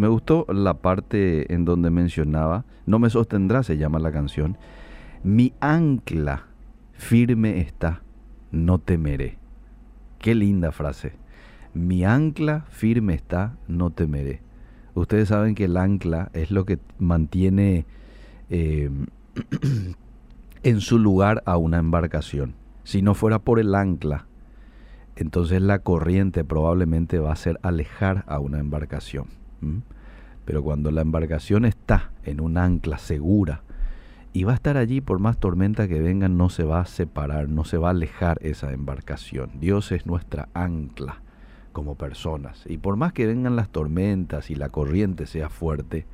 me gustó la parte en donde mencionaba, no me sostendrá, se llama la canción, mi ancla firme está, no temeré. Qué linda frase. Mi ancla firme está, no temeré. Ustedes saben que el ancla es lo que mantiene eh, en su lugar a una embarcación. Si no fuera por el ancla, entonces la corriente probablemente va a hacer alejar a una embarcación. Pero cuando la embarcación está en un ancla segura y va a estar allí por más tormenta que vengan, no se va a separar, no se va a alejar esa embarcación. Dios es nuestra ancla como personas. Y por más que vengan las tormentas y la corriente sea fuerte,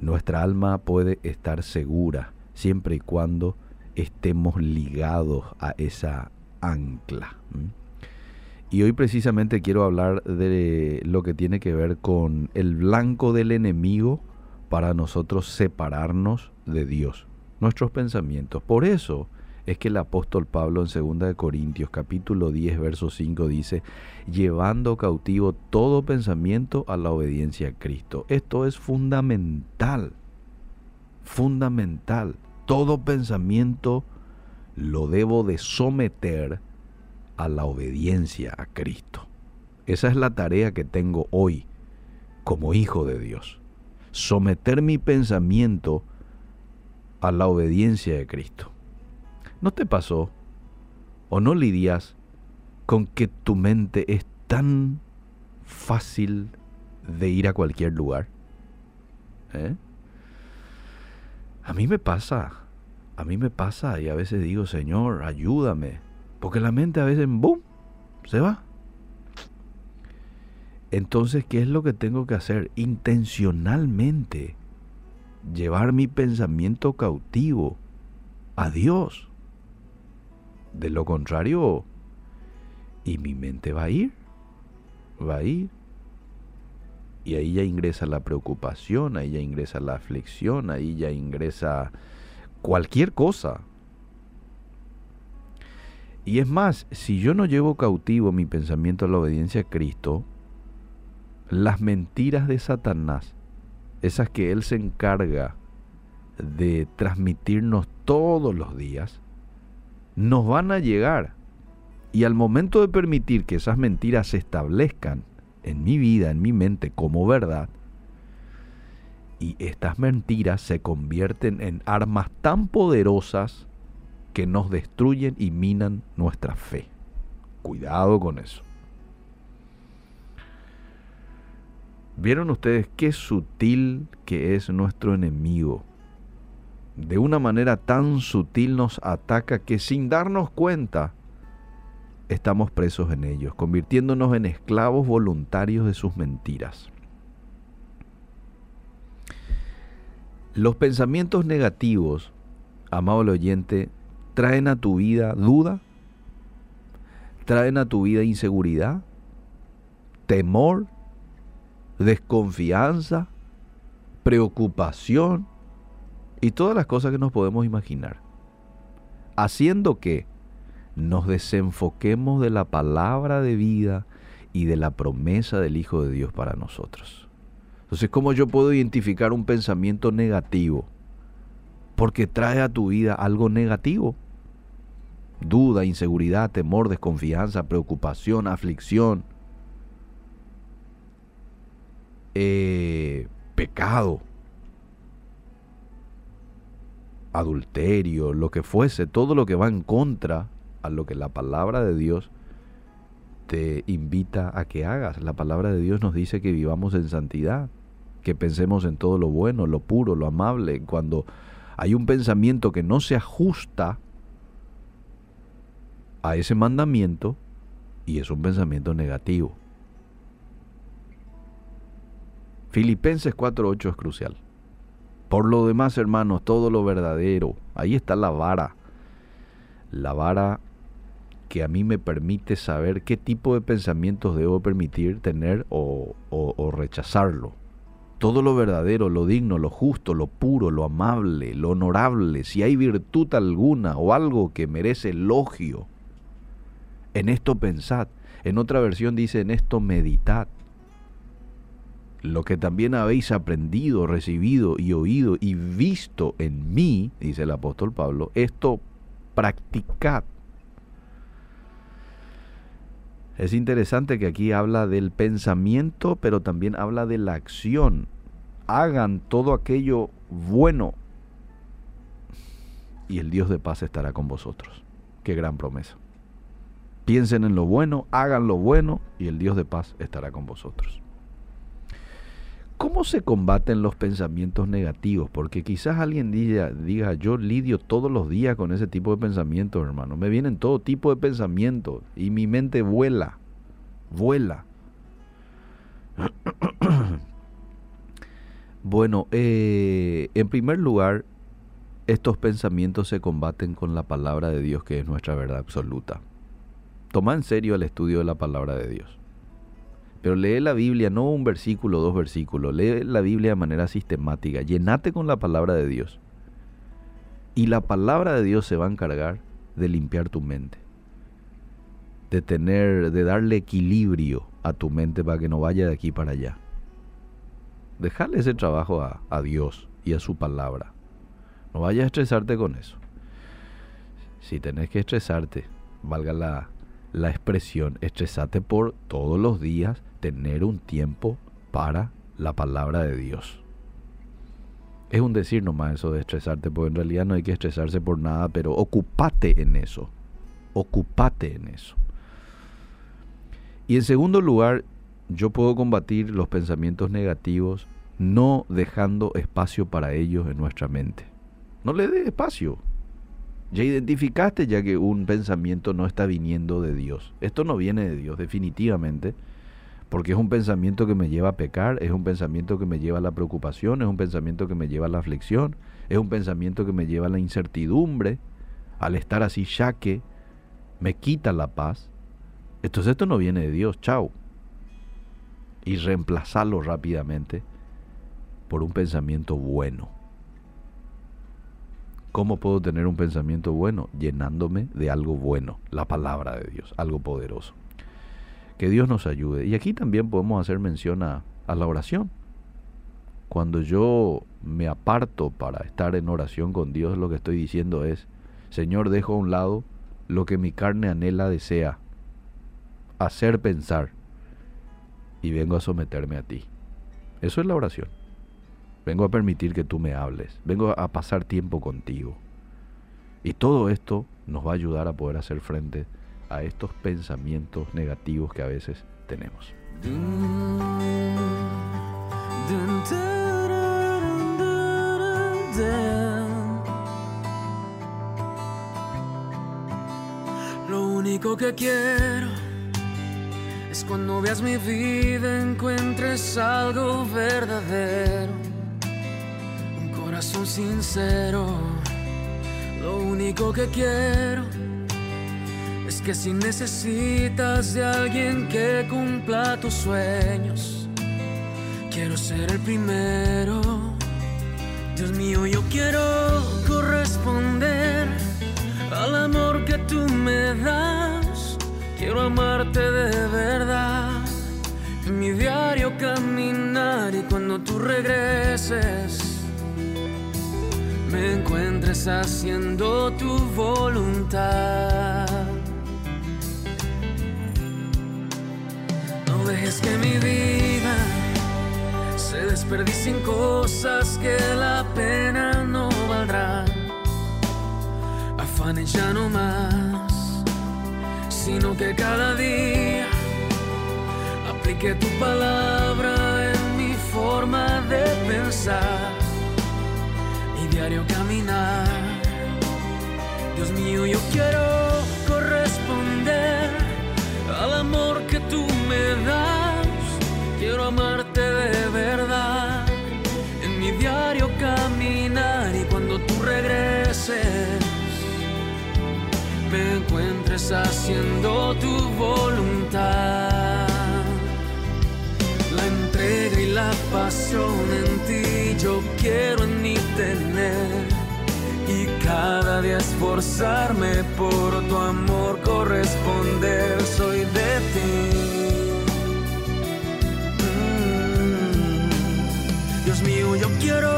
nuestra alma puede estar segura siempre y cuando estemos ligados a esa ancla. Y hoy precisamente quiero hablar de lo que tiene que ver con el blanco del enemigo para nosotros separarnos de Dios, nuestros pensamientos. Por eso es que el apóstol Pablo en 2 Corintios capítulo 10 verso 5 dice, llevando cautivo todo pensamiento a la obediencia a Cristo. Esto es fundamental, fundamental. Todo pensamiento lo debo de someter a la obediencia a Cristo. Esa es la tarea que tengo hoy como hijo de Dios. Someter mi pensamiento a la obediencia de Cristo. ¿No te pasó o no lidias con que tu mente es tan fácil de ir a cualquier lugar? ¿Eh? A mí me pasa, a mí me pasa y a veces digo, Señor, ayúdame porque la mente a veces, ¡boom!, se va. Entonces, ¿qué es lo que tengo que hacer? Intencionalmente llevar mi pensamiento cautivo a Dios. De lo contrario, y mi mente va a ir, va a ir. Y ahí ya ingresa la preocupación, ahí ya ingresa la aflicción, ahí ya ingresa cualquier cosa. Y es más, si yo no llevo cautivo mi pensamiento a la obediencia a Cristo, las mentiras de Satanás, esas que él se encarga de transmitirnos todos los días, nos van a llegar. Y al momento de permitir que esas mentiras se establezcan en mi vida, en mi mente, como verdad, y estas mentiras se convierten en armas tan poderosas que nos destruyen y minan nuestra fe. Cuidado con eso. ¿Vieron ustedes qué sutil que es nuestro enemigo? De una manera tan sutil nos ataca que sin darnos cuenta estamos presos en ellos, convirtiéndonos en esclavos voluntarios de sus mentiras. Los pensamientos negativos, amado oyente, traen a tu vida duda, traen a tu vida inseguridad, temor, desconfianza, preocupación y todas las cosas que nos podemos imaginar. Haciendo que nos desenfoquemos de la palabra de vida y de la promesa del Hijo de Dios para nosotros. Entonces, ¿cómo yo puedo identificar un pensamiento negativo? Porque trae a tu vida algo negativo duda, inseguridad, temor, desconfianza, preocupación, aflicción, eh, pecado, adulterio, lo que fuese, todo lo que va en contra a lo que la palabra de Dios te invita a que hagas. La palabra de Dios nos dice que vivamos en santidad, que pensemos en todo lo bueno, lo puro, lo amable. Cuando hay un pensamiento que no se ajusta a ese mandamiento y es un pensamiento negativo. Filipenses 4.8 es crucial. Por lo demás, hermanos, todo lo verdadero, ahí está la vara. La vara que a mí me permite saber qué tipo de pensamientos debo permitir tener o, o rechazarlo. Todo lo verdadero, lo digno, lo justo, lo puro, lo amable, lo honorable, si hay virtud alguna o algo que merece elogio, en esto pensad. En otra versión dice, en esto meditad. lo que también habéis aprendido, recibido y oído y visto en mí, dice el apóstol Pablo, esto practicad. Es interesante que aquí habla del pensamiento, pero también habla de la acción. Hagan todo aquello bueno y el Dios de paz estará con vosotros. Qué gran promesa. Piensen en lo bueno, hagan lo bueno y el Dios de paz estará con vosotros. ¿Cómo se combaten los pensamientos negativos? Porque quizás alguien diga, diga, yo lidio todos los días con ese tipo de pensamientos, hermano. Me vienen todo tipo de pensamientos y mi mente vuela, vuela. bueno, eh, en primer lugar, estos pensamientos se combaten con la palabra de Dios, que es nuestra verdad absoluta. Toma en serio el estudio de la palabra de Dios. Pero lee la Biblia, no un versículo, dos versículos, lee la Biblia de manera sistemática, llenate con la palabra de Dios. Y la palabra de Dios se va a encargar de limpiar tu mente, de tener, de darle equilibrio a tu mente para que no vaya de aquí para allá. Dejarle ese trabajo a, a Dios y a su palabra. No vayas a estresarte con eso. Si tenés que estresarte, valga la, la expresión, estresate por todos los días tener un tiempo para la palabra de Dios. Es un decir nomás eso de estresarte, porque en realidad no hay que estresarse por nada, pero ocupate en eso. Ocupate en eso. Y en segundo lugar, yo puedo combatir los pensamientos negativos no dejando espacio para ellos en nuestra mente. No le dé espacio. Ya identificaste ya que un pensamiento no está viniendo de Dios. Esto no viene de Dios, definitivamente porque es un pensamiento que me lleva a pecar, es un pensamiento que me lleva a la preocupación, es un pensamiento que me lleva a la aflicción, es un pensamiento que me lleva a la incertidumbre, al estar así ya que me quita la paz. Entonces esto no viene de Dios, chao. Y reemplazarlo rápidamente por un pensamiento bueno. ¿Cómo puedo tener un pensamiento bueno? Llenándome de algo bueno, la palabra de Dios, algo poderoso. Que Dios nos ayude. Y aquí también podemos hacer mención a, la oración. Cuando yo me aparto para estar en oración con Dios, lo que estoy diciendo es, Señor, dejo a un lado lo que mi carne anhela, desea, hacer pensar, y vengo a someterme a ti. Eso es la oración. Vengo a permitir que tú me hables, vengo a pasar tiempo contigo. Y todo esto nos va a ayudar a poder hacer frente a estos pensamientos negativos que a veces tenemos. Lo único que quiero es cuando veas mi vida encuentres algo verdadero, corazón sincero. Lo único que quiero es que si necesitas de alguien que cumpla tus sueños, quiero ser el primero. Dios mío, yo quiero corresponder al amor que tú me das. Quiero amarte de verdad. En mi diario caminar y cuando tú regreses me encuentres haciendo tu voluntad. dejes que mi vida se desperdicie en cosas que la pena no valdrá. Afanes ya no más, sino que cada día aplique tu palabra en mi forma de pensar diario caminar. Dios mío, yo quiero corresponder al amor que tú me das. Quiero amarte de verdad en mi diario caminar y cuando tú regreses me encuentres haciendo tu voluntad. La entrega y la pasión en ti quiero ni tener. Y cada día esforzarme por tu amor corresponder. Soy de ti. Mm. Dios mío yo quiero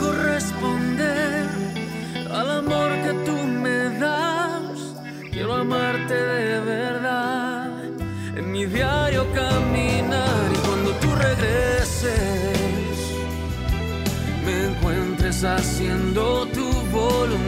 corresponder al amor que tú me das. Quiero amarte de haciendo tu voluntad.